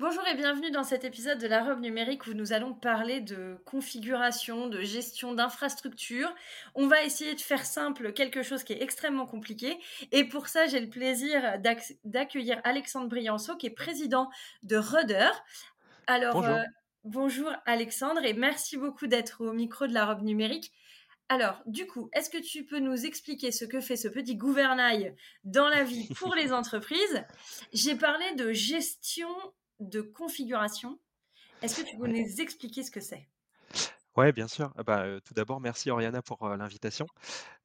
Bonjour et bienvenue dans cet épisode de la robe numérique où nous allons parler de configuration, de gestion d'infrastructure. On va essayer de faire simple quelque chose qui est extrêmement compliqué. Et pour ça, j'ai le plaisir d'accueillir Alexandre Brianceau, qui est président de Rudder. Alors, bonjour. Euh, bonjour Alexandre et merci beaucoup d'être au micro de la robe numérique. Alors, du coup, est-ce que tu peux nous expliquer ce que fait ce petit gouvernail dans la vie pour les entreprises? J'ai parlé de gestion de configuration. Est-ce que tu peux nous expliquer ce que c'est? Ouais, bien sûr. Ah bah, tout d'abord, merci Oriana pour l'invitation.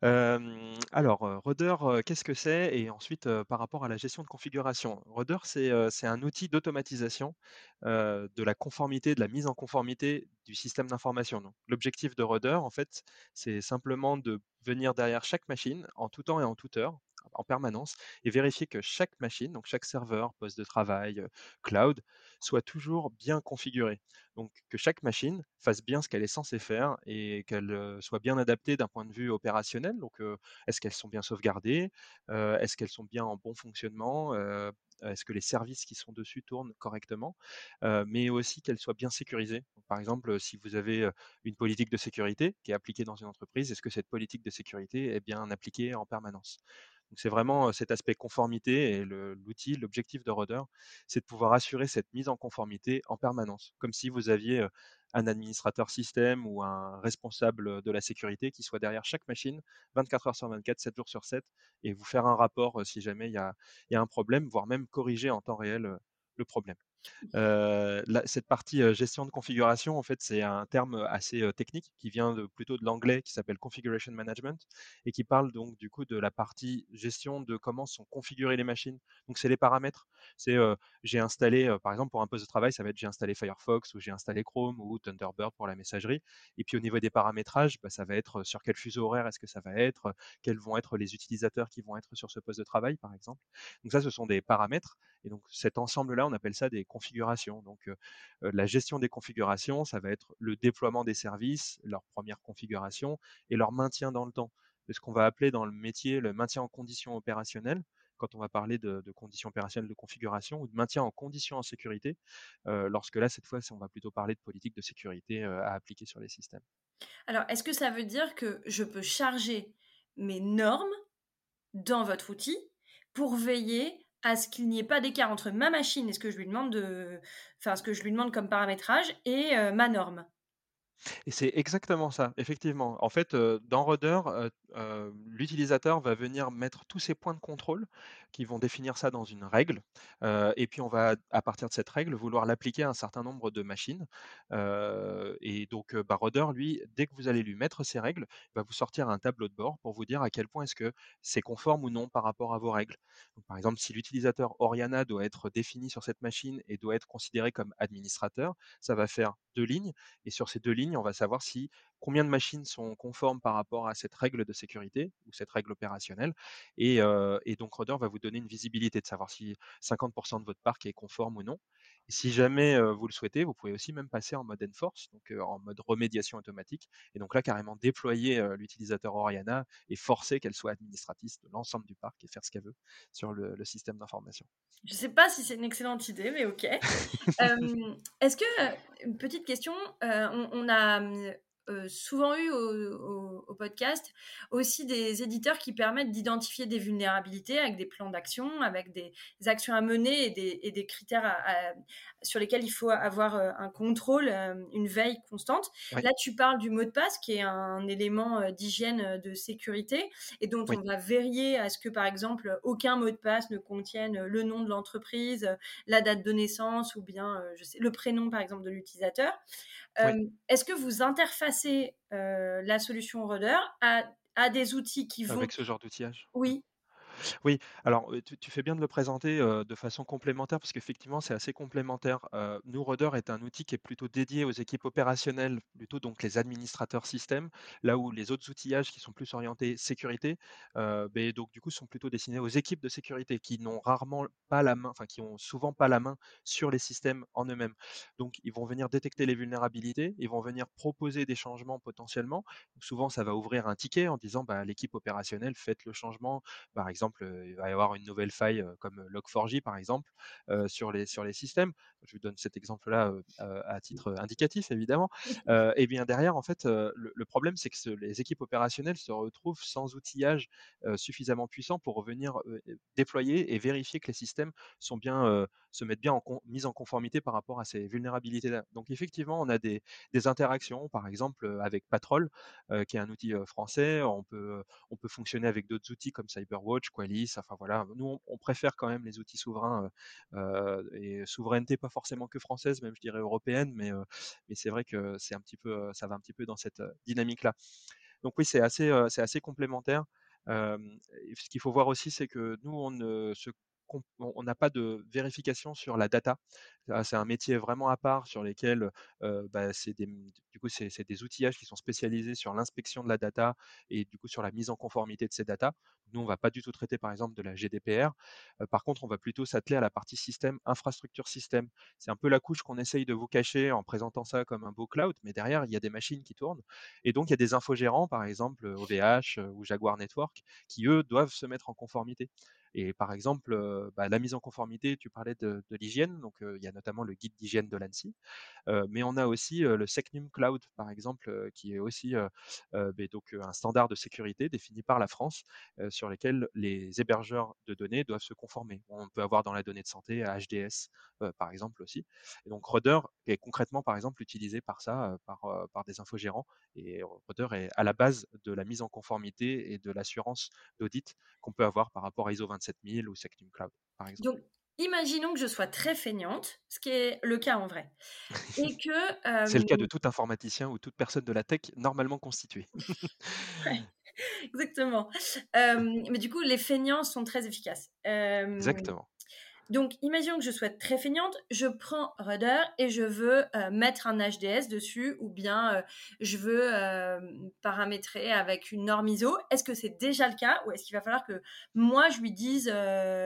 alors, Rudder, qu'est-ce que c'est? Et ensuite, par rapport à la gestion de configuration. Rudder, c'est c'est un outil d'automatisation de la conformité, de la mise en conformité du système d'information. l'objectif de Rudder, en fait, c'est simplement de venir derrière chaque machine en tout temps et en toute heure en permanence et vérifier que chaque machine, donc chaque serveur, poste de travail, cloud, soit toujours bien configuré. Donc que chaque machine fasse bien ce qu'elle est censée faire et qu'elle soit bien adaptée d'un point de vue opérationnel. Donc est-ce qu'elles sont bien sauvegardées Est-ce qu'elles sont bien en bon fonctionnement est-ce que les services qui sont dessus tournent correctement, mais aussi qu'elles soient bien sécurisées? par exemple, si vous avez une politique de sécurité qui est appliquée dans une entreprise, est-ce que cette politique de sécurité est bien appliquée en permanence? C'est vraiment cet aspect conformité et l'outil, l'objectif de Rudder, c'est de pouvoir assurer cette mise en conformité en permanence, comme si vous aviez un administrateur système ou un responsable de la sécurité qui soit derrière chaque machine 24 heures sur 24, 7 jours sur 7 et vous faire un rapport si jamais il y a un problème, voire même corriger en temps réel le problème cette partie gestion de configuration, en fait, c'est un terme assez technique qui vient de, plutôt de l'anglais qui s'appelle configuration management et qui parle donc du coup de la partie gestion de comment sont configurées les machines. Donc c'est les paramètres. C'est j'ai installé, par exemple pour un poste de travail, ça va être j'ai installé Firefox ou j'ai installé Chrome ou Thunderbird pour la messagerie. Et puis au niveau des paramétrages, bah, ça va être sur quel fuseau horaire est-ce que ça va être, quels vont être les utilisateurs qui vont être sur ce poste de travail, par exemple. Donc ça, ce sont des paramètres. Et donc cet ensemble-là, on appelle ça des configurations. Donc la gestion des configurations, ça va être le déploiement des services, leur première configuration et leur maintien dans le temps. C'est ce qu'on va appeler dans le métier le maintien en condition opérationnelle quand on va parler de, conditions opérationnelles de configuration ou de maintien en condition en sécurité, lorsque là, cette fois, on va plutôt parler de politique de sécurité à appliquer sur les systèmes. Alors, est-ce que ça veut dire que je peux charger mes normes dans votre outil pour veiller à ce qu'il n'y ait pas d'écart entre ma machine et ce que je lui demande de, enfin ce que je lui demande comme paramétrage et ma norme. Et c'est exactement ça, effectivement. En fait, dans Rudder, l'utilisateur va venir mettre tous ses points de contrôle qui vont définir ça dans une règle. et puis, on va, à partir de cette règle, vouloir l'appliquer à un certain nombre de machines. et donc, bah, Rudder, lui, dès que vous allez lui mettre ces règles, va vous sortir un tableau de bord pour vous dire à quel point est-ce que c'est conforme ou non par rapport à vos règles. par exemple, si l'utilisateur Oriana doit être défini sur cette machine et doit être considéré comme administrateur, ça va faire deux lignes. Et sur ces deux lignes, on va savoir si combien de machines sont conformes par rapport à cette règle de sécurité ou cette règle opérationnelle. Et, donc, Rudder va vous donner une visibilité de savoir si 50% de votre parc est conforme ou non. Et si jamais vous le souhaitez, vous pouvez aussi même passer en mode enforce, donc en mode remédiation automatique. Et donc là, carrément déployer l'utilisateur Oriana et forcer qu'elle soit administratrice de l'ensemble du parc et faire ce qu'elle veut sur le, système d'information. Je ne sais pas si c'est une excellente idée, mais ok. Est-ce que, une petite question, on, a euh, souvent eu au, podcast aussi des éditeurs qui permettent d'identifier des vulnérabilités avec des plans d'action, avec des actions à mener et des, critères sur lesquels il faut avoir euh, un contrôle, euh, une veille constante. Là, tu parles du mot de passe qui est un élément d'hygiène de sécurité et dont on va vérifier à ce que, par exemple, aucun mot de passe ne contienne le nom de l'entreprise, la date de naissance ou bien je sais, le prénom, par exemple, de l'utilisateur. Est-ce que vous interfacez la solution Rudder à, à, des outils qui vont... Avec ce genre d'outillage? Oui. Oui, alors, tu fais bien de le présenter, de façon complémentaire parce qu'effectivement, c'est assez complémentaire. Nous, Rudder est un outil qui est plutôt dédié aux équipes opérationnelles, plutôt donc les administrateurs système, là où les autres outillages qui sont plus orientés sécurité, beh, donc du coup, sont plutôt destinés aux équipes de sécurité qui n'ont rarement pas la main, enfin qui ont souvent pas la main sur les systèmes en eux-mêmes. Donc ils vont venir détecter les vulnérabilités, ils vont venir proposer des changements potentiellement. Souvent, ça va ouvrir un ticket en disant: «Bah, l'équipe opérationnelle, faites le changement, par exemple, il va y avoir une nouvelle faille, comme Log4j par exemple, sur les sur les systèmes. Je vous donne cet exemple-là, à titre, indicatif évidemment. Et bien derrière en fait, le le problème c'est que ce les équipes opérationnelles se retrouvent sans outillage, suffisamment puissant pour revenir, déployer et vérifier que les systèmes sont bien, se mettent bien en mise en conformité par rapport à ces vulnérabilités-là. Donc effectivement, on a des des interactions, par exemple, avec Patrol, qui est un outil, français. On peut, on peut fonctionner avec d'autres outils comme CyberWatch, Enfin voilà. Nous, on préfère quand même les outils souverains, heu heu et souveraineté pas forcément que française, même je dirais européenne, mais heu, mais c'est vrai que c'est un petit peu, ça va un petit peu dans cette, heu, dynamique-là. Donc oui, c'est assez, c'est assez complémentaire. Ce qu'il faut voir aussi, c'est que nous, on ne se on n'a pas de vérification sur la data. C'est un métier vraiment à part sur lesquels, bah, c'est des, du coup, c'est des outillages qui sont spécialisés sur l'inspection de la data et du coup sur la mise en conformité de ces data. Nous, on va pas du tout traiter, par exemple, de la GDPR. Par contre, on va plutôt s'atteler à la partie système, infrastructure système. C'est un peu la couche qu'on essaye de vous cacher en présentant ça comme un beau cloud, mais derrière, il y a des machines qui tournent et donc il y a des infogérants, par exemple, OVH, ou Jaguar Network, qui eux doivent se mettre en conformité. Et par exemple, bah, la mise en conformité, tu parlais de l'hygiène, donc il y a notamment le guide d'hygiène de l'ANSSI, heu, mais on a aussi, le Secnum Cloud, par exemple, qui est aussi, donc un standard de sécurité défini par la France, sur lesquels les hébergeurs de données doivent se conformer. On peut avoir dans la donnée de santé HDS, par exemple aussi. Et donc Rudder est concrètement, par exemple, utilisé par ça, par, par des infogérants et Rudder est à la base de la mise en conformité et de l'assurance d'audit qu'on peut avoir par rapport à ISO 27000 ou Secnum Cloud, par exemple. Donc, imaginons que je sois très feignante, ce qui est le cas en vrai, et que, C'est le cas de tout informaticien ou toute personne de la tech normalement constituée. ouais, exactement. Hem, mais du coup, les feignants sont très efficaces. Hem, Exactement. Donc imaginons que je sois très feignante, je prends Rudder et je veux, heu, mettre un HDS dessus ou bien, heu, je veux, hem, paramétrer avec une norme ISO. Est-ce que c'est déjà le cas ou est-ce qu'il va falloir que moi je lui dise,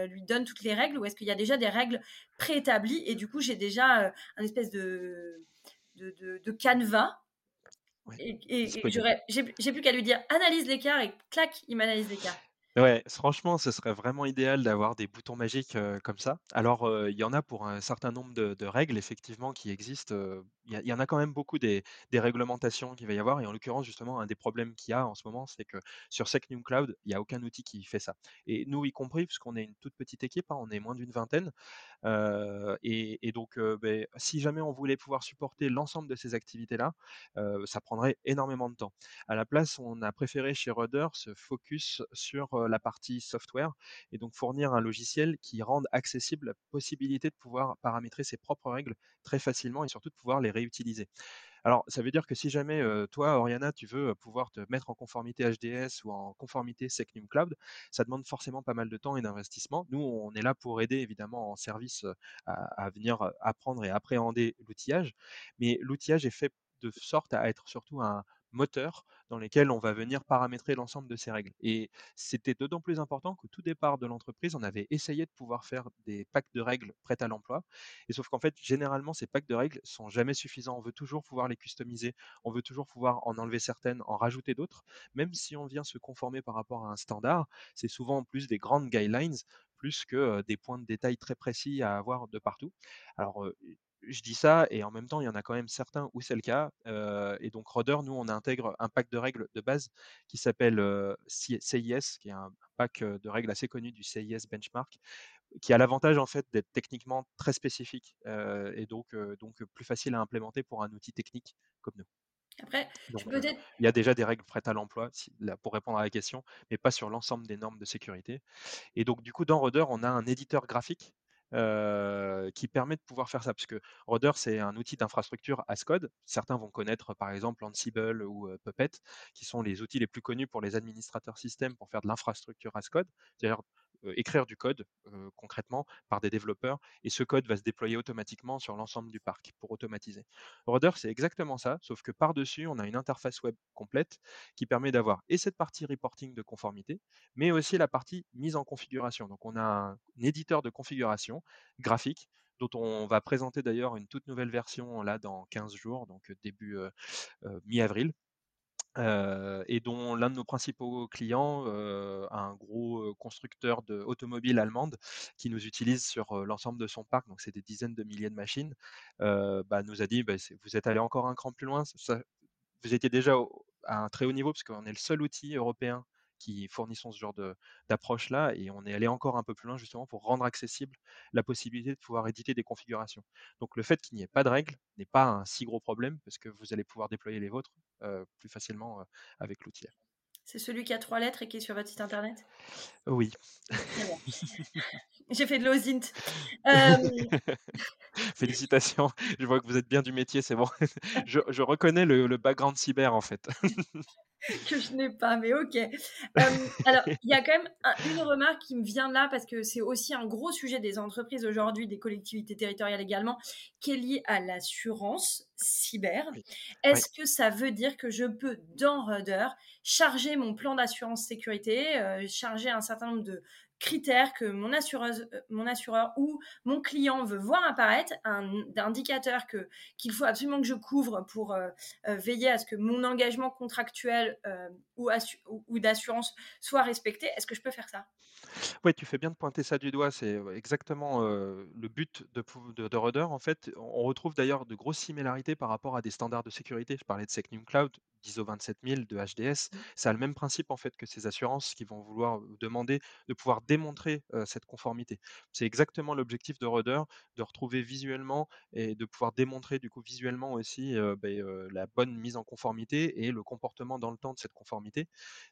lui donne toutes les règles ou est-ce qu'il y a déjà des règles préétablies et du coup j'ai déjà, un espèce de de de de canevas Ouais, et j'ai plus qu'à lui dire: «Analyse l'écart» et clac, il m'analyse l'écart. Ouais, franchement, ce serait vraiment idéal d'avoir des boutons magiques, comme ça. Alors, il y en a pour un certain nombre de règles effectivement qui existent, il y en a quand même beaucoup des réglementations qu'il va y avoir et en l'occurrence justement un des problèmes qu'il y a en ce moment, c'est que sur Secnum Cloud, il y a aucun outil qui fait ça et nous y compris puisqu'on est une toute petite équipe, hein, on est moins d'une vingtaine, Heu et donc heu, beh, si jamais on voulait pouvoir supporter l'ensemble de ces activités-là, heu, ça prendrait énormément de temps. À la place, on a préféré chez Rudder se focus sur, la partie software et donc fournir un logiciel qui rende accessible la possibilité de pouvoir paramétrer ses propres règles très facilement et surtout de pouvoir les réutiliser. Alors, ça veut dire que si jamais, heu, toi, Oriana, tu veux, pouvoir te mettre en conformité HDS ou en conformité Secnum Cloud, ça demande forcément pas mal de temps et d'investissement. Nous, on est là pour aider évidemment en service, à à venir, apprendre et appréhender l'outillage, mais l'outillage est fait de sorte à être surtout un moteur dans lequel on va venir paramétrer l'ensemble de ces règles et c'était d'autant plus important qu'au tout départ de l'entreprise, on avait essayé de pouvoir faire des packs de règles prêtes à l'emploi et sauf qu'en fait, généralement, ces packs de règles sont jamais suffisants. On veut toujours pouvoir les customiser, on veut toujours pouvoir en enlever certaines, en rajouter d'autres. Même si on vient se conformer par rapport à un standard, c'est souvent en plus des grandes guidelines, plus que des points de détail très précis à avoir de partout. Alors, je dis ça et en même temps, il y en a quand même certains où c'est le cas. Euh, et donc, Rudder, nous, on intègre un pack de règles de base qui s'appelle euh, CIS, qui est un pack de règles assez connu du CIS Benchmark, qui a l'avantage en fait d'être techniquement très spécifique euh, et donc, donc plus facile à implémenter pour un outil technique comme nous. Après, Donc peux il y a déjà des règles prêtes à l'emploi si- pour répondre à la question, mais pas sur l'ensemble des normes de sécurité. Et donc du coup dans Rudder, on a un éditeur graphique heu, qui permet de pouvoir faire ça. Parce que Rudder, c'est un outil d'infrastructure as code. Certains vont connaître, par exemple, Ansible ou, heu, Puppet, qui sont les outils les plus connus pour les administrateurs système pour faire de l'infrastructure as code. Écrire du code, heu, concrètement par des développeurs et ce code va se déployer automatiquement sur l'ensemble du parc pour automatiser. Rudder, c'est exactement ça, sauf que par-dessus, on a une interface web complète qui permet d'avoir et cette partie reporting de conformité, mais aussi la partie mise en configuration. Donc on a un, éditeur de configuration graphique dont on va présenter d'ailleurs une toute nouvelle version là dans 15 jours, donc début euh, euh, mi-avril. Et dont l'un de nos principaux clients, un gros constructeur d'automobiles allemande, qui nous utilise sur l'ensemble de son parc, donc c'est des dizaines de milliers de machines, bah, nous a dit bah, vous êtes allé encore un cran plus loin, vous étiez déjà à un très haut niveau, parce qu'on est le seul outil européen qui fournissons ce genre d'approche-là, et on est allé encore un peu plus loin justement pour rendre accessible la possibilité de pouvoir éditer des configurations. Donc le fait qu'il n'y ait pas de règles n'est pas un si gros problème, parce que vous allez pouvoir déployer les vôtres euh, plus facilement euh, avec l'outil. C'est celui qui a trois lettres et qui est sur votre site internet? Oui. J'ai fait de l'OSINT. Euh, Félicitations, je vois que vous êtes bien du métier, c'est bon. je, je reconnais le, le background cyber en fait. que je n'ai pas, mais ok. Euh, alors, il y a quand même un- une remarque qui me vient là, parce que c'est aussi un gros sujet des entreprises aujourd'hui, des collectivités territoriales également, qui est lié à l'assurance cyber. Oui. Est-ce que ça veut dire que je peux, dans Rudder, charger mon plan d'assurance sécurité, euh, charger un certain nombre de critères que mon, assureuse, euh, mon assureur ou mon client veut voir apparaître, un indicateur que qu'il faut absolument que je couvre pour euh, euh, veiller à ce que mon engagement contractuel euh, ou, ou, ou d'assurance soit respecté. Est-ce que je peux faire ça? Oui, tu fais bien de pointer ça du doigt. C'est exactement le but de, de, de Rudder. En fait, on retrouve d'ailleurs de grosses similarités par rapport à des standards de sécurité. Je parlais de SecNum Cloud, d'ISO 27000, de HDS. Ça a le même principe en fait que ces assurances qui vont vouloir demander de pouvoir démontrer cette conformité. C'est exactement l'objectif de Rudder, de retrouver visuellement et de pouvoir démontrer du coup visuellement aussi ben, la bonne mise en conformité et le comportement dans le temps de cette conformité.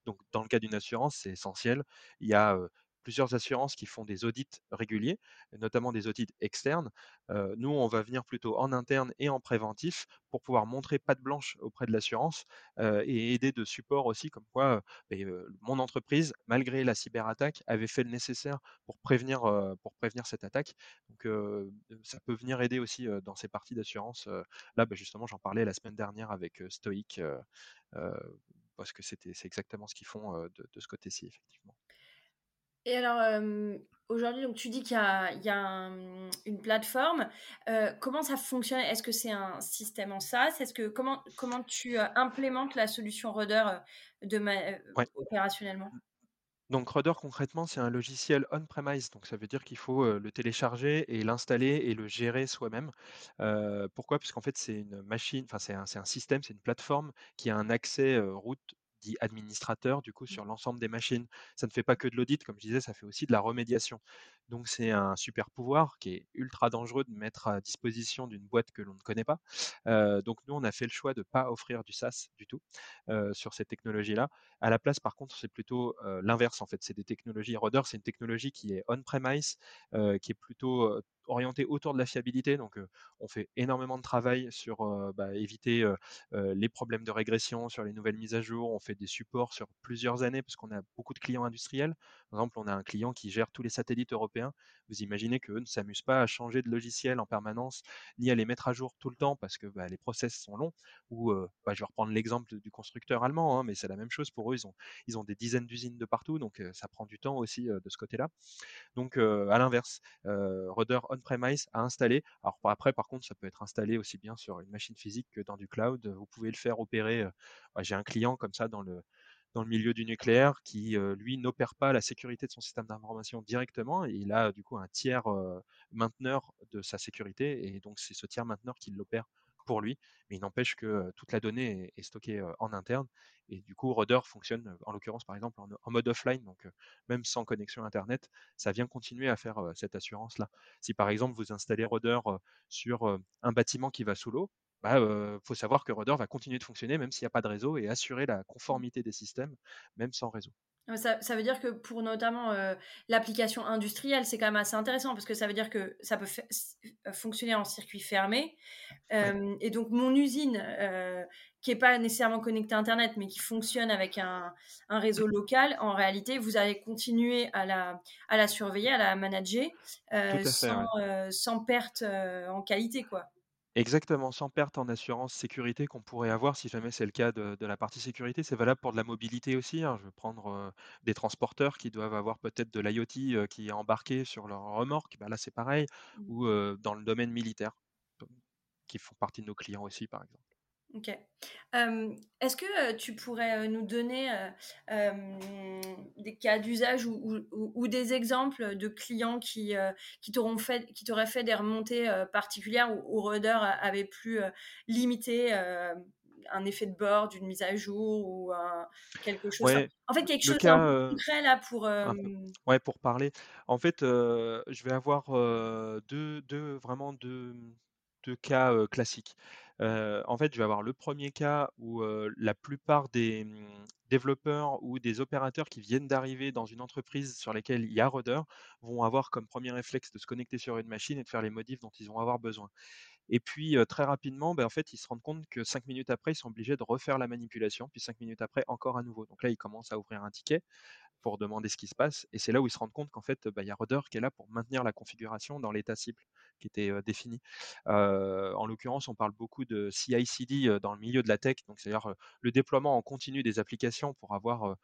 Donc, dans le cas d'une assurance, c'est essentiel. Il y a plusieurs assurances qui font des audits réguliers, notamment des audits externes. Euh, nous, on va venir plutôt en interne et en préventif pour pouvoir montrer patte blanche auprès de l'assurance euh, et aider de support aussi, comme quoi euh, mon entreprise, malgré la cyberattaque, avait fait le nécessaire pour prévenir, pour prévenir cette attaque. Donc, ça peut venir aider aussi dans ces parties d'assurance. là, bah, justement, j'en parlais la semaine dernière avec Stoic. parce que c'est exactement ce qu'ils font de ce côté-ci, effectivement. Et alors, euh, aujourd'hui, donc tu dis qu'il y a, il y a un, une plateforme. Euh, comment ça fonctionne? Est-ce que c'est un système en SaaS? Est-ce que comment comment tu euh, implémentes la solution Rudder de ma, ouais. opérationnellement? Donc Rudder concrètement c'est un logiciel on-premise, donc ça veut dire qu'il faut euh, le télécharger et l'installer et le gérer soi-même. Euh, pourquoi? Parce qu'en fait c'est une machine, enfin c'est un, un, système, c'est une plateforme qui a un accès euh, route dit administrateur du coup sur l'ensemble des machines. Ça ne fait pas que de l'audit, comme je disais, ça fait aussi de la remédiation. Donc c'est un super pouvoir qui est ultra dangereux de mettre à disposition d'une boîte que l'on ne connaît pas. Euh, donc nous on a fait le choix de ne pas offrir du SaaS du tout euh, sur cette technologie-là. À la place par contre c'est plutôt euh, l'inverse en fait. C'est des technologies. Rudder c'est une technologie qui est on-premise, qui est plutôt orienté autour de la fiabilité. Donc, on fait énormément de travail sur bah, éviter les problèmes de régression, sur les nouvelles mises à jour. On fait des supports sur plusieurs années parce qu'on a beaucoup de clients industriels. Par exemple, on a un client qui gère tous les satellites européens. Vous imaginez qu'eux ne s'amusent pas à changer de logiciel en permanence, ni à les mettre à jour tout le temps parce que bah, les process sont longs. Ou, bah, je vais reprendre l'exemple du constructeur allemand, hein, mais c'est la même chose pour eux. Ils ont, des dizaines d'usines de partout, donc ça prend du temps aussi de ce côté-là. Donc, à l'inverse, Rudder on-premise à installer. Alors après, par contre, ça peut être installé aussi bien sur une machine physique que dans du cloud. Vous pouvez le faire opérer. J'ai un client comme ça dans le dans le milieu du nucléaire qui, lui, n'opère pas la sécurité de son système d'information directement. Il a du coup un tiers mainteneur de sa sécurité. Et donc, c'est ce tiers mainteneur qui l'opère pour lui, mais il n'empêche que toute la donnée est, stockée en interne. Et du coup, Rudder fonctionne, en l'occurrence, par exemple, en, mode offline, donc même sans connexion Internet, ça vient continuer à faire cette assurance-là. Si par exemple, vous installez Rudder sur un bâtiment qui va sous l'eau, bah, euh, faut savoir que Rudder va continuer de fonctionner même s'il n'y a pas de réseau et assurer la conformité des systèmes, même sans réseau. Ça ça veut dire que pour notamment, l'application industrielle, c'est quand même assez intéressant parce que ça veut dire que ça peut fonctionner en circuit fermé. Ouais. Et donc mon usine, qui est pas nécessairement connectée à internet, mais qui fonctionne avec un un réseau local, en réalité, vous allez continuer à la à la surveiller, à la manager, à fait, sans, ouais. sans perte, en qualité, quoi. Exactement, sans perte en assurance sécurité qu'on pourrait avoir si jamais c'est le cas de de la partie sécurité. C'est valable pour de la mobilité aussi, hein. Je vais prendre, des transporteurs qui doivent avoir peut-être de l'IoT, qui est embarqué sur leur remorque, bah, là, c'est pareil Mmh. ou, dans le domaine militaire, qui font partie de nos clients aussi, par exemple. OK. Est-ce que, tu pourrais, nous donner, des cas d'usage ou ou ou ou des exemples de clients qui, heu, qui t'auront fait qui t'auraient fait des remontées, particulières où où Rudder avait pu, limiter, un effet de bord d'une mise à jour ou un quelque chose Ouais, en fait, quelque chose peu concret là pour, hem Ouais, pour parler. En fait, je vais avoir, heu, 2 2 vraiment 2 2 cas, classiques. En fait, je vais avoir le premier cas où, la plupart des, mmh, développeurs ou des opérateurs qui viennent d'arriver dans une entreprise sur lesquelles il y a Rudder, vont avoir comme premier réflexe de se connecter sur une machine et de faire les modifs dont ils vont avoir besoin. Et puis, très rapidement, bah, en fait, ils se rendent compte que 5 minutes après, ils sont obligés de refaire la manipulation, puis 5 minutes après, encore à nouveau. Donc là, ils commencent à ouvrir un ticket pour demander ce qui se passe. Et c'est là où ils se rendent compte qu'en fait, bah, il y a Rudder qui est là pour maintenir la configuration dans l'état cible qui était défini. Euh, en l'occurrence, on parle beaucoup de CI/CD dans le milieu de la tech, donc c'est-à-dire le déploiement en continu des applications pour avoir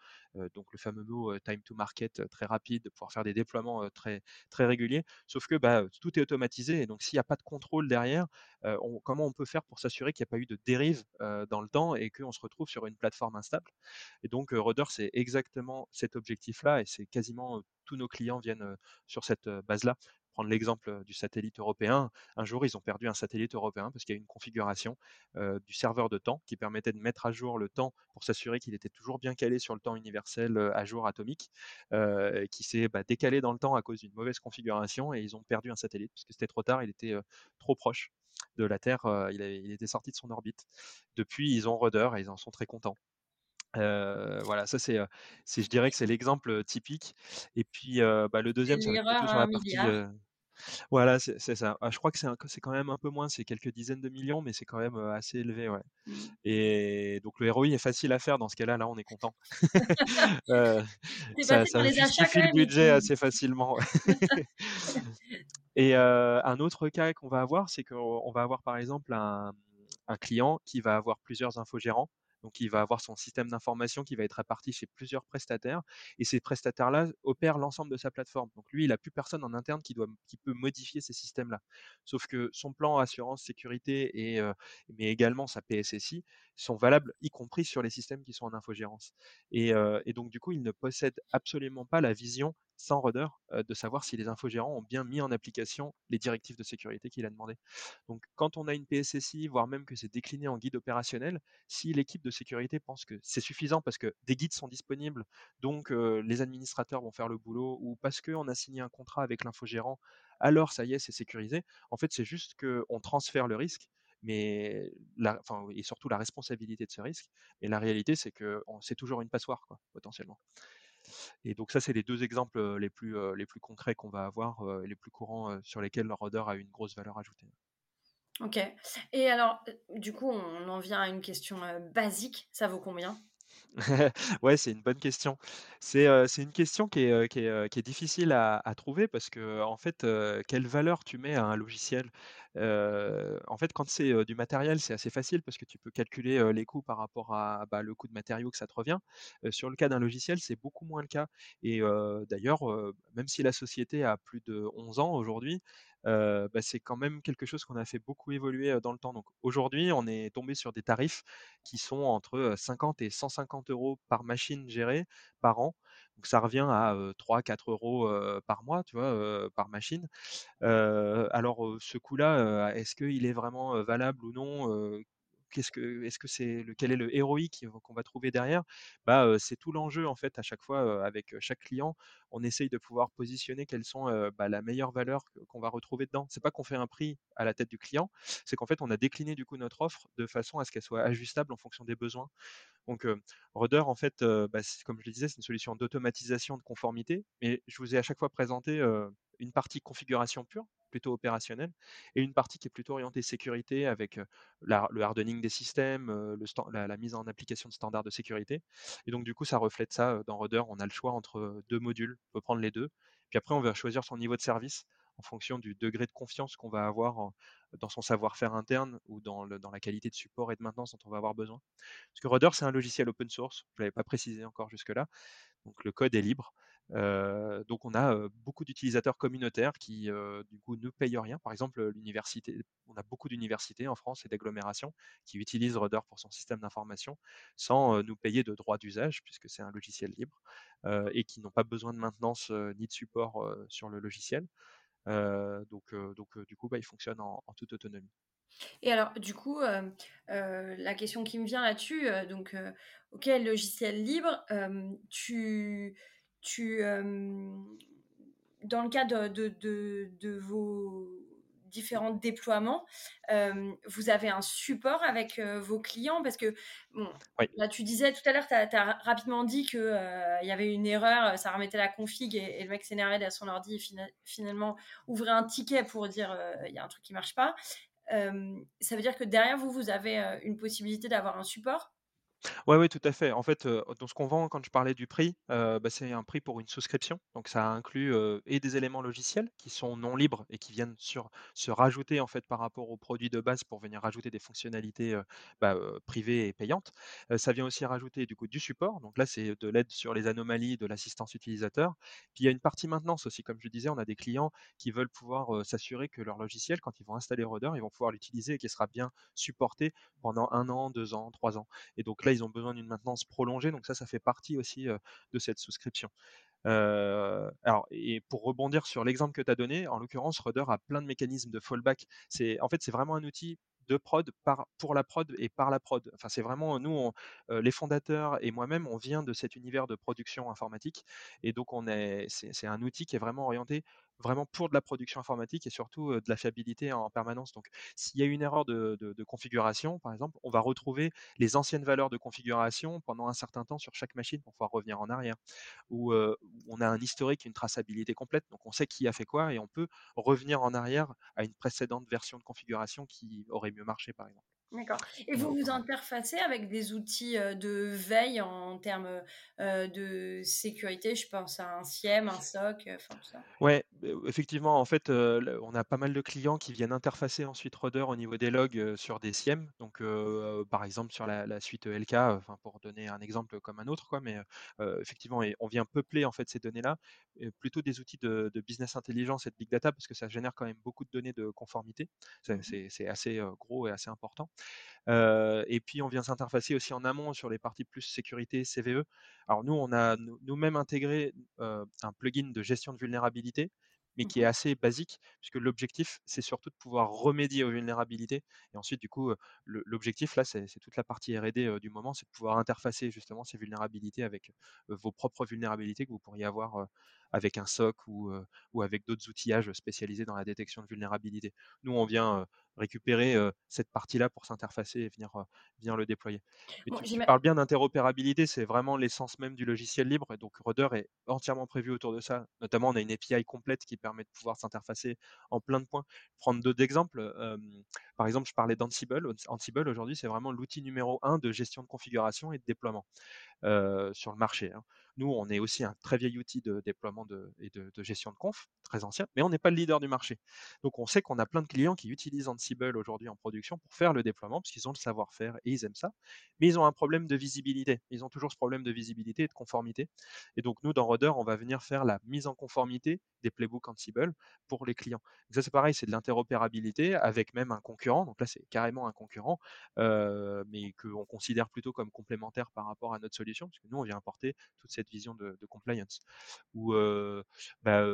donc le fameux mot time to market très rapide, de pouvoir faire des déploiements très très réguliers. Sauf que bah, tout est automatisé et donc s'il n'y a pas de contrôle derrière, on- comment on peut faire pour s'assurer qu'il n'y a pas eu de dérive dans le temps et qu'on se retrouve sur une plateforme instable? Et donc, Rudder, c'est exactement cet objectif-là et c'est quasiment, tous nos clients viennent, sur cette, base-là. Prendre l'exemple, du satellite européen. Un jour, ils ont perdu un satellite européen parce qu'il y a une configuration, du serveur de temps qui permettait de mettre à jour le temps pour s'assurer qu'il était toujours bien calé sur le temps universel, à jour atomique, qui s'est, bah, décalé dans le temps à cause d'une mauvaise configuration et ils ont perdu un satellite parce que c'était trop tard, il était, trop proche de la Terre, il avait il était sorti de son orbite. Depuis, ils ont Rudder et ils en sont très contents. Voilà, ça c'est, c'est je dirais que c'est l'exemple, typique et puis, heu, bah, le c'est deuxième à un la partie, milliard. Voilà, c'est ça. Ah, je crois que c'est quand même un peu moins, c'est quelques dizaines de millions, mais c'est quand même, assez élevé, ouais Mmh. et donc le ROI est facile à faire dans ce cas-là, là, on est content. Tu ça les justifie le budget assez facilement, Et un autre cas qu'on va avoir, c'est qu'on on va avoir par exemple un un client qui va avoir plusieurs infogérants. Donc il va avoir son système d'information qui va être réparti chez plusieurs prestataires et ces prestataires-là opèrent l'ensemble de sa plateforme. Donc lui, il a plus personne en interne qui peut modifier ces systèmes-là. Sauf que son plan assurance sécurité et mais également sa PSSI sont valables, y compris sur les systèmes qui sont en infogérance. Et heu et donc du coup, il ne possède absolument pas la vision sans Rudder, heu, de savoir si les infogérants ont bien mis en application les directives de sécurité qu'il a demandées. Donc quand on a une PSSI, voire même que c'est décliné en guide opérationnel, si l'équipe de sécurité pense que c'est suffisant parce que des guides sont disponibles, donc heu, les administrateurs vont faire le boulot ou parce qu'on a signé un contrat avec l'infogérant, alors ça y est, c'est sécurisé. En fait, c'est juste qu'on transfère le risque, mais la et surtout la responsabilité de ce risque, mais la réalité, c'est que c'est toujours une passoire potentiellement. Et donc ça, c'est les 2 exemples, heu, les plus, heu, les plus concrets qu'on va avoir, et les plus courants, sur lesquels le rôdeur a une grosse valeur ajoutée. OK et alors, du coup, on en vient à une question, basique, ça vaut combien? Ouais, c'est une bonne question. C'est, une question qui est, qui est, qui est difficile à trouver parce que en fait, quelle valeur tu mets à un logiciel? En fait, quand c'est, du matériel, c'est assez facile parce que tu peux calculer, les coûts par rapport à, bah, le coût de matériaux que ça te revient. Sur le cas d'un logiciel, c'est beaucoup moins le cas et d'ailleurs, même si la société a plus de 11 ans aujourd'hui, heu, bah, c'est quand même quelque chose qu'on a fait beaucoup évoluer, heu, dans le temps. Donc aujourd'hui, on est tombé sur des tarifs qui sont entre, heu, 50 et 150 euros par machine gérée par an. Donc ça revient à, heu, 3-4 euros par mois, tu vois, par machine. Alors, ce coût-là, est-ce qu'il est vraiment, valable ou non? Qu'est-ce que c'est quel est le ROI qui qu'on va trouver derrière? Bah, c'est tout l'enjeu en fait à chaque fois, avec, chaque client, on essaye de pouvoir positionner quelles sont, bah, la meilleure valeur qu'on va retrouver dedans. C'est pas qu'on fait un prix à la tête du client, c'est qu'en fait on a décliné du coup notre offre de façon à ce qu'elle soit ajustable en fonction des besoins. Donc, Rudder en fait, bah, comme je le disais, c'est une solution d'automatisation de conformité, mais je vous ai à chaque fois présenté, une partie configuration pure, plutôt opérationnelle et une partie qui est plutôt orientée sécurité avec, le hardening des systèmes, la mise en application de standards de sécurité et donc du coup, ça reflète ça, dans Rudder. On a le choix entre, heu, 2 modules, on peut prendre les 2. Puis après, on va choisir son niveau de service en fonction du degré de confiance qu'on va avoir dans son savoir-faire interne ou dans la qualité de support et de maintenance dont on va avoir besoin. Parce que Rudder, c'est un logiciel open source, je l'avais pas précisé encore jusque-là, donc le code est libre. Heu, donc on a, heu, beaucoup d'utilisateurs communautaires qui, heu, du coup, ne payent rien. Par exemple, l'université on a beaucoup d'universités en France et d'agglomérations qui utilisent Rudder pour son système d'information sans, nous payer de droits d'usage puisque c'est un logiciel libre, et qui n'ont pas besoin de maintenance, ni de support, sur le logiciel. Heu, donc heu donc heu, du coup, bah, il fonctionne en toute autonomie. Et alors, du coup, la question qui me vient là-dessus, donc, OK, logiciel libre, tu tu, dans le cadre de de vos différents déploiements, vous avez un support avec, vos clients? Parce que, bon, Oui. là, tu disais tout à l'heure, tu as rapidement dit que, heu, il y avait une erreur, ça remettait la config et et le mec s'énervait derrière son ordi et fina finalement ouvrait un ticket pour dire, «Il y a un truc qui marche pas». Ça veut dire que derrière vous, vous avez, une possibilité d'avoir un support? Ouais, ouais, tout à fait. En fait, ce qu'on vend, quand je parlais du prix, bah, c'est un prix pour une souscription. Donc ça inclut, et des éléments logiciels qui sont non libres et qui viennent sur se rajouter, en fait, par rapport au produit de base pour venir rajouter des fonctionnalités, bah, privées et payantes. Ça vient aussi rajouter, du coup, du support. Donc là, c'est de l'aide sur les anomalies, de l'assistance utilisateur. Puis il y a une partie maintenance aussi. Comme je disais, on a des clients qui veulent pouvoir, s'assurer que leur logiciel, quand ils vont installer Rudder, ils vont pouvoir l'utiliser et qu'il sera bien supporté pendant un an, 2 ans, 3 ans. Et donc ils ont besoin d'une maintenance prolongée, donc ça, ça fait partie aussi, de cette souscription. Alors et pour rebondir sur l'exemple que tu as donné, en l'occurrence, Rudder a plein de mécanismes de fallback. C'est en fait, c'est vraiment un outil de prod par pour la prod et par la prod. Enfin, c'est vraiment nous, les fondateurs et moi-même, on vient de cet univers de production informatique et donc on est c'est un outil qui est vraiment orienté vraiment pour de la production informatique et surtout, de la fiabilité en permanence. Donc s'il y a une erreur de configuration, par exemple, on va retrouver les anciennes valeurs de configuration pendant un certain temps sur chaque machine pour pouvoir revenir en arrière où on a un historique, une traçabilité complète, donc on sait qui a fait quoi et on peut revenir en arrière à une précédente version de configuration qui aurait mieux marché, par exemple. D'accord et vous vous interfacez avec des outils, heu, de veille en termes, heu de sécurité? Je pense à un SIEM, un SOC, heu, enfin tout ça? Ouais, effectivement, en fait, on a pas mal de clients qui viennent interfacer ensuite Rudder au niveau des logs, sur des SIEM. Donc, par exemple sur la la suite ELK, enfin pour donner un exemple comme un autre quoi, mais, effectivement et on vient peupler en fait ces données-là, plutôt des outils de de business intelligence et de big data parce que ça génère quand même beaucoup de données de conformité. C'est Mmh c'est assez, gros et assez important. Et puis on vient s'interfacer aussi en amont sur les parties plus sécurité, CVE. Alors nous, on a nous nous-mêmes intégré, un plugin de gestion de vulnérabilité, mais qui est Mmh assez basique puisque l'objectif, c'est surtout de pouvoir remédier aux vulnérabilités et ensuite du coup, l'objectif là, c'est toute la partie R&D, du moment, c'est de pouvoir interfacer justement ces vulnérabilités avec, vos propres vulnérabilités que vous pourriez avoir, avec un SOC ou, avec d'autres outillages spécialisés dans la détection de vulnérabilités. Nous, on vient, récupérer, cette partie-là pour s'interfacer et venir, venir le déployer. Mais Bon, tu tu j'ima parles bien d'interopérabilité, c'est vraiment l'essence même du logiciel libre et donc Rudder est entièrement prévu autour de ça. Notamment, on a une API complète qui permet de pouvoir s'interfacer en plein de points. Prendre d'autres exemples, par exemple, je parlais d'Ansible. Ansible, aujourd'hui, c'est vraiment l'outil numéro un de gestion de configuration et de déploiement heu, sur le marché, hein. Nous, on est aussi un très vieil outil de déploiement et de gestion de conf, très ancien, mais on n'est pas le leader du marché. Donc on sait qu'on a plein de clients qui utilisent Ansible aujourd'hui en production pour faire le déploiement, parce qu'ils ont le savoir-faire et ils aiment ça. Mais ils ont un problème de visibilité. Ils ont toujours ce problème de visibilité et de conformité. Et donc nous, dans Rudder, on va venir faire la mise en conformité des playbooks Ansible pour les clients. Donc ça, c'est pareil, c'est de l'interopérabilité avec même un concurrent. Donc là, c'est carrément un concurrent, heu, mais qu'on considère plutôt comme complémentaire par rapport à notre solution, parce que nous, on vient apporter toute cette vision de compliance. Heu, bah,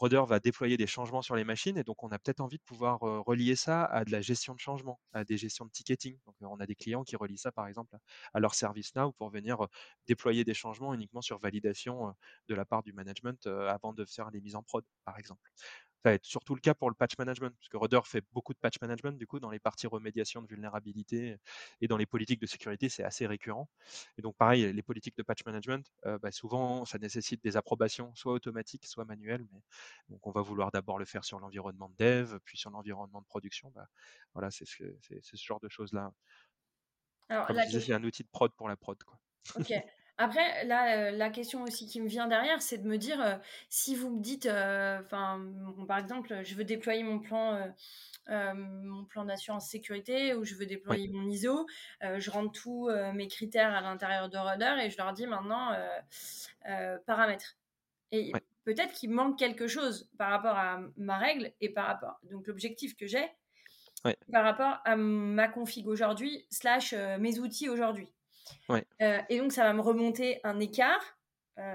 Rudder va déployer des changements sur les machines et donc on a peut-être envie de pouvoir, relier ça à de la gestion de changement, à des gestions de ticketing. Donc, on a des clients qui relient ça par exemple à leur ServiceNow pour venir, déployer des changements uniquement sur validation, de la part du management, avant de faire les mises en prod, par exemple. Ça va être surtout le cas pour le patch management, puisque Rudder fait beaucoup de patch management du coup dans les parties remédiation de vulnérabilité et dans les politiques de sécurité, c'est assez récurrent. Et donc pareil, les politiques de patch management, heu, bah, souvent ça nécessite des approbations soit automatiques, soit manuelles, mais donc on va vouloir d'abord le faire sur l'environnement de dev, puis sur l'environnement de production. Bah, voilà, c'est ce genre de choses-là. Alors Comme la je disais, ques c'est un outil de prod pour la prod, quoi. OK. Après là, heu, la question aussi qui me vient derrière, c'est de me dire, heu, si vous me dites, heu, enfin, par exemple, je veux déployer mon plan, mon plan d'assurance sécurité ou je veux Oui, déployer mon ISO, je rentre tous, mes critères à l'intérieur de Rudder et je leur dis maintenant, paramètres. Et peut-être qu'il manque quelque chose par rapport à ma règle et par rapport donc l'objectif que j'ai, par rapport à ma config aujourd'hui slash, mes outils aujourd'hui. Ouais, Heu et donc ça va me remonter un écart,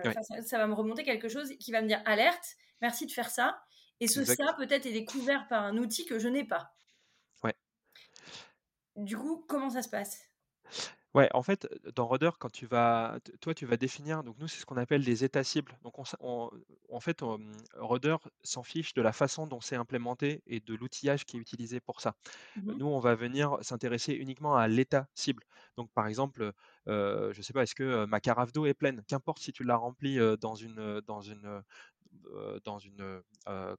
ouais, enfin ça ça va me remonter quelque chose qui va me dire: «Alerte, merci de faire ça» et ce ça peut-être est découvert par un outil que je n'ai pas. Ouais. Du coup, comment ça se passe? Ouais, en fait, dans Rudder, quand tu vas t toi, tu vas définir donc nous, c'est ce qu'on appelle des états cibles. Donc on s on en fait, hem, Rudder s'en fiche de la façon dont c'est implémenté et de l'outillage qui est utilisé pour ça. Mmh mh. Nous, on va venir s'intéresser uniquement à l'état cible. Donc par exemple, je sais pas, est-ce que, ma carafe d'eau est pleine? Qu'importe si tu l'as remplie, dans une, dans une, dans une, heu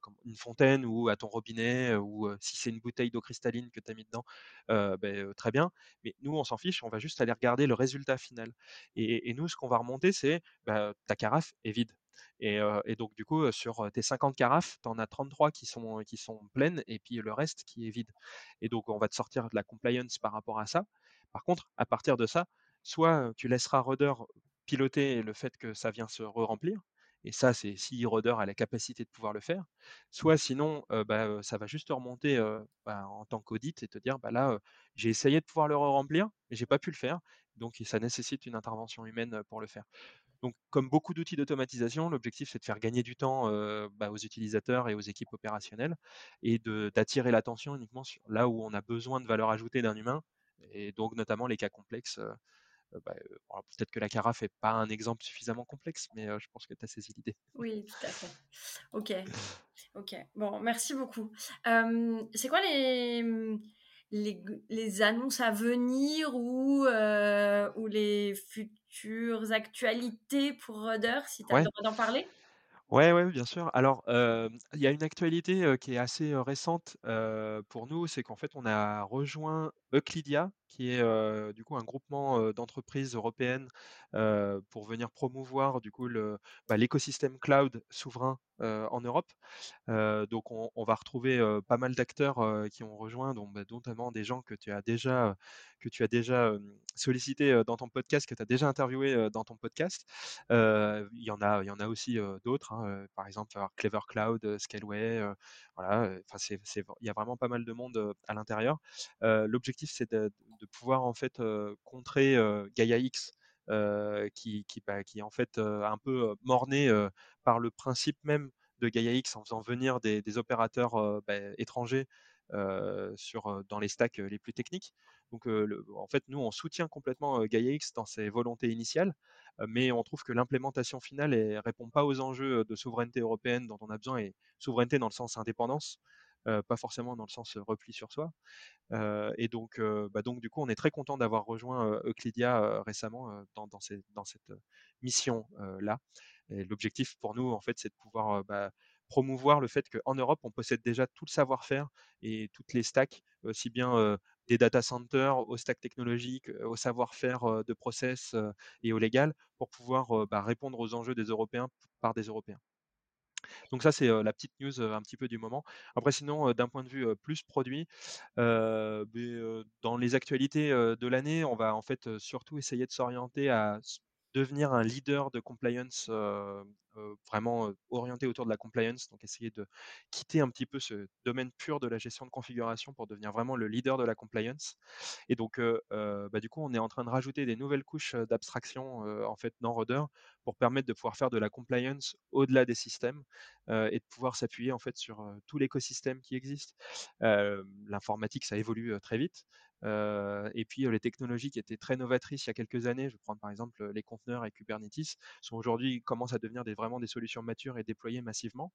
comme une fontaine ou à ton robinet, ou, si c'est une bouteille d'eau cristalline que tu as mis dedans, heu, très bien. Mais nous, on s'en fiche, on va juste aller regarder le résultat final. Et nous, ce qu'on va remonter, c'est, bah, ta carafe est vide. Et donc du coup, sur, tes 50 carafes, tu en as 33 qui sont, qui sont pleines et puis le reste qui est vide. Et donc on va te sortir de la compliance par rapport à ça. Par contre, à partir de ça, soit, tu laisseras Rudder piloter le fait que ça vient se re-remplir et ça, c'est si Rudder a la capacité de pouvoir le faire. Soit sinon, bah, ça va juste te remonter, bah, en tant qu'audit et te dire: «Bah, là, j'ai essayé de pouvoir le re-remplir, mais j'ai pas pu le faire». Donc ça nécessite une intervention humaine, pour le faire. Donc comme beaucoup d'outils d'automatisation, l'objectif, c'est de faire gagner du temps, aux utilisateurs et aux équipes opérationnelles et d'attirer l'attention uniquement sur là où on a besoin de valeur ajoutée d'un humain et donc notamment les cas complexes, bah, heu, alors peut-être que la carafe est pas un exemple suffisamment complexe, mais, je pense que tu as saisi l'idée. Oui, tout à fait. OK, OK. Bon, merci beaucoup. C'est quoi les, mmh, les annonces à venir ou, ou les futures actualités pour Rudder, si tu as le Ouais. droit d'en parler? Ouais, ouais, bien sûr. Alors, il y a une actualité, qui est assez, récente, pour nous, c'est qu'en fait, on a rejoint Euclidia, qui est, du coup, un groupement, d'entreprises européennes, pour venir promouvoir, du coup, bah, l'écosystème cloud souverain, en Europe. Donc on va retrouver, pas mal d'acteurs, qui ont rejoint, dont, bah, notamment des gens que tu as déjà, que tu as déjà, heu, dans ton podcast, que tu as déjà interviewés, heu, dans ton podcast. Il y en a il y en a aussi, d'autres, hein, par exemple, Clever Cloud, Scaleway, voilà, enfin c'est il y a vraiment pas mal de monde, à l'intérieur. Heu, c'est de pouvoir en fait, contrer, Gaia X, qui qui, bah, qui est en fait, un peu, heu, par le principe même de Gaia X en faisant venir des, opérateurs bah, étrangers sur, dans les stacks les plus techniques. Donc, en fait, nous, on soutient complètement euh, Gaia X dans ses volontés initiales, mais on trouve que l'implémentation finale ne répond pas aux enjeux de souveraineté européenne dont on a besoin, et souveraineté dans le sens indépendance, pas forcément dans le sens repli sur soi. Et donc, bah donc, du coup, on est très content d'avoir rejoint Euclidia récemment dans, cette mission-là. L'objectif pour nous, en fait, c'est de pouvoir bah, promouvoir le fait qu'en Europe, on possède déjà tout le savoir-faire et toutes les stacks, aussi bien des data centers, aux stacks technologiques, au savoir-faire de process et au légal, pour pouvoir bah, répondre aux enjeux des Européens par des Européens. Donc ça, c'est la petite news un petit peu du moment. Après, sinon, d'un point de vue plus produit, euh, dans les actualités de l'année, on va en fait surtout essayer de s'orienter à devenir un leader de compliance vraiment orienté autour de la compliance, donc essayer de quitter un petit peu ce domaine pur de la gestion de configuration pour devenir vraiment le leader de la compliance. Et donc, bah, du coup, on est en train de rajouter des nouvelles couches d'abstraction en fait dans Rudder pour permettre de pouvoir faire de la compliance au-delà des systèmes et de pouvoir s'appuyer en fait sur tout l'écosystème qui existe. L'informatique, ça évolue très vite. Et puis les technologies qui étaient très novatrices il y a quelques années, je prendre par exemple les conteneurs et Kubernetes, sont aujourd'hui commencent à devenir des, vraiment des solutions matures et déployées massivement.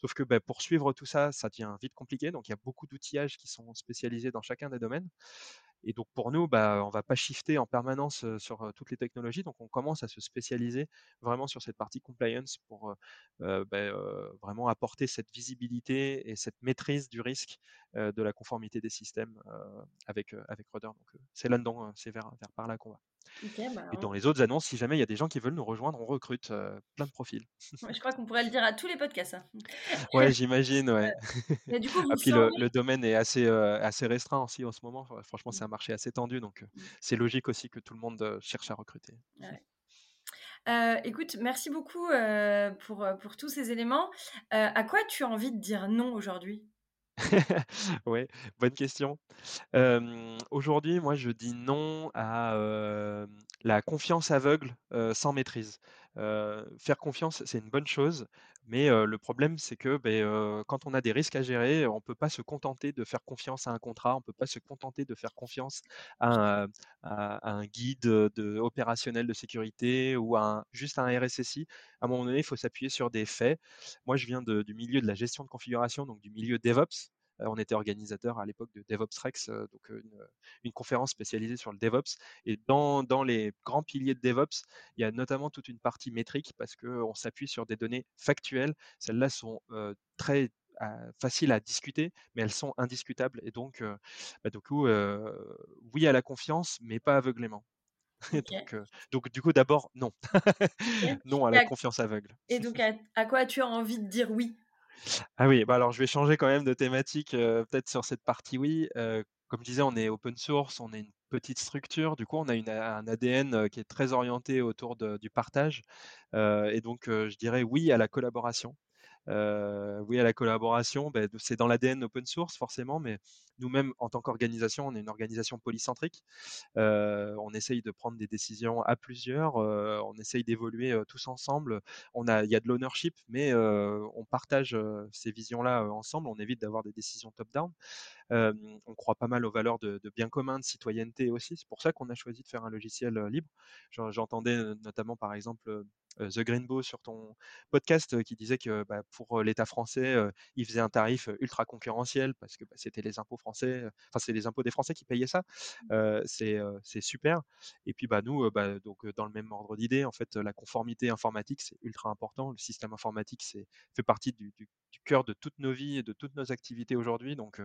Sauf que bah, pour suivre tout ça, ça devient vite compliqué. Donc il y a beaucoup d'outillages qui sont spécialisés dans chacun des domaines. Et donc pour nous, bah, on ne va pas shifter en permanence sur toutes les technologies. Donc on commence à se spécialiser vraiment sur cette partie compliance pour bah, vraiment apporter cette visibilité et cette maîtrise du risque de la conformité des systèmes avec, avec Rudder. Donc c'est là-dedans, c'est vers, vers par là qu'on va. Bah, et dans les autres annonces, si jamais il y a des gens qui veulent nous rejoindre, on recrute plein de profils. je crois qu'on pourrait le dire à tous les podcasts. Hein. Ouais, j'imagine, ouais. Mais du coup, ah, puis le, domaine est assez, assez restreint aussi en ce moment. Franchement, c'est un marché assez tendu, donc mmh. c'est logique aussi que tout le monde cherche à recruter. écoute, merci beaucoup pour, pour tous ces éléments. à quoi tu as envie de dire non aujourd'hui? Ouais, bonne question. aujourd'hui, moi, je dis non à la confiance aveugle sans maîtrise. faire confiance, c'est une bonne chose, mais le problème, c'est que ben, quand on a des risques à gérer, on ne peut pas se contenter de faire confiance à un contrat, on ne peut pas se contenter de faire confiance à un, guide de, opérationnel de sécurité ou juste à un RSSI. À un moment donné, il faut s'appuyer sur des faits. Moi, je viens du milieu de la gestion de configuration, donc du milieu DevOps. On était organisateur à l'époque de DevOps Rex, donc une, conférence spécialisée sur le DevOps. Et dans, les grands piliers de DevOps, il y a notamment toute une partie métrique parce qu'on s'appuie sur des données factuelles. Celles-là sont très faciles à discuter, mais elles sont indiscutables. Et donc, bah, du coup, oui à la confiance, mais pas aveuglément. donc, du coup, d'abord, non. non à la confiance aveugle. Et donc, à, quoi as-tu envie de dire oui? Ah oui, bah alors je vais changer quand même de thématique, peut-être sur cette partie oui. comme je disais, on est open source, on est une petite structure, du coup on a un ADN, qui est très orienté autour du partage, et donc je dirais oui à la collaboration. Oui à la collaboration, bah, c'est dans l'ADN open source forcément, mais nous-mêmes en tant qu'organisation, on est une organisation polycentrique. on essaye de prendre des décisions à plusieurs, on essaye d'évoluer tous ensemble. Il y a de l'ownership, mais on partage ces visions-là ensemble. On évite d'avoir des décisions top-down. On croit pas mal aux valeurs de, bien commun, de citoyenneté aussi. C'est pour ça qu'on a choisi de faire un logiciel libre. J'entendais notamment par exemple The Greenbow sur ton podcast qui disait que bah, pour l'État français, il faisait un tarif ultra concurrentiel parce que bah, c'était les impôts français, enfin c'est les impôts des Français qui payaient ça. Mmh. c'est super. Et puis bah nous, bah, donc dans le même ordre d'idée, en fait, la conformité informatique c'est ultra important. Le système informatique c'est fait partie du, cœur de toutes nos vies et de toutes nos activités aujourd'hui. Donc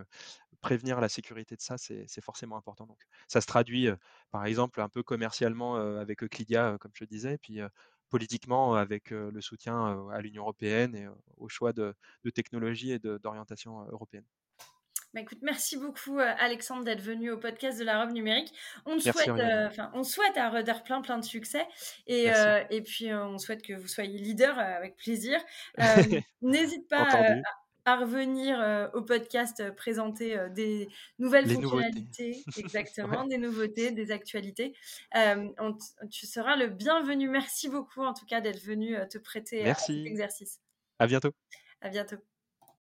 prévenir la sécurité de ça c'est forcément important. Donc ça se traduit par exemple un peu commercialement avec Euclidia, comme je disais, puis politiquement avec le soutien à l'Union européenne et au choix de, technologie et d'orientation européenne. Bah, écoute, merci beaucoup Alexandre d'être venu au podcast de la robe numérique. On souhaite, on souhaite à Rudder plein plein de succès et, et puis on souhaite que vous soyez leader avec plaisir. N'hésite pas à revenir euh, au podcast euh, présenter euh, des nouvelles fonctionnalités, exactement, des nouveautés, des actualités. tu seras le bienvenu. Merci beaucoup en tout cas d'être venu te prêter à cet exercice. À bientôt. À bientôt.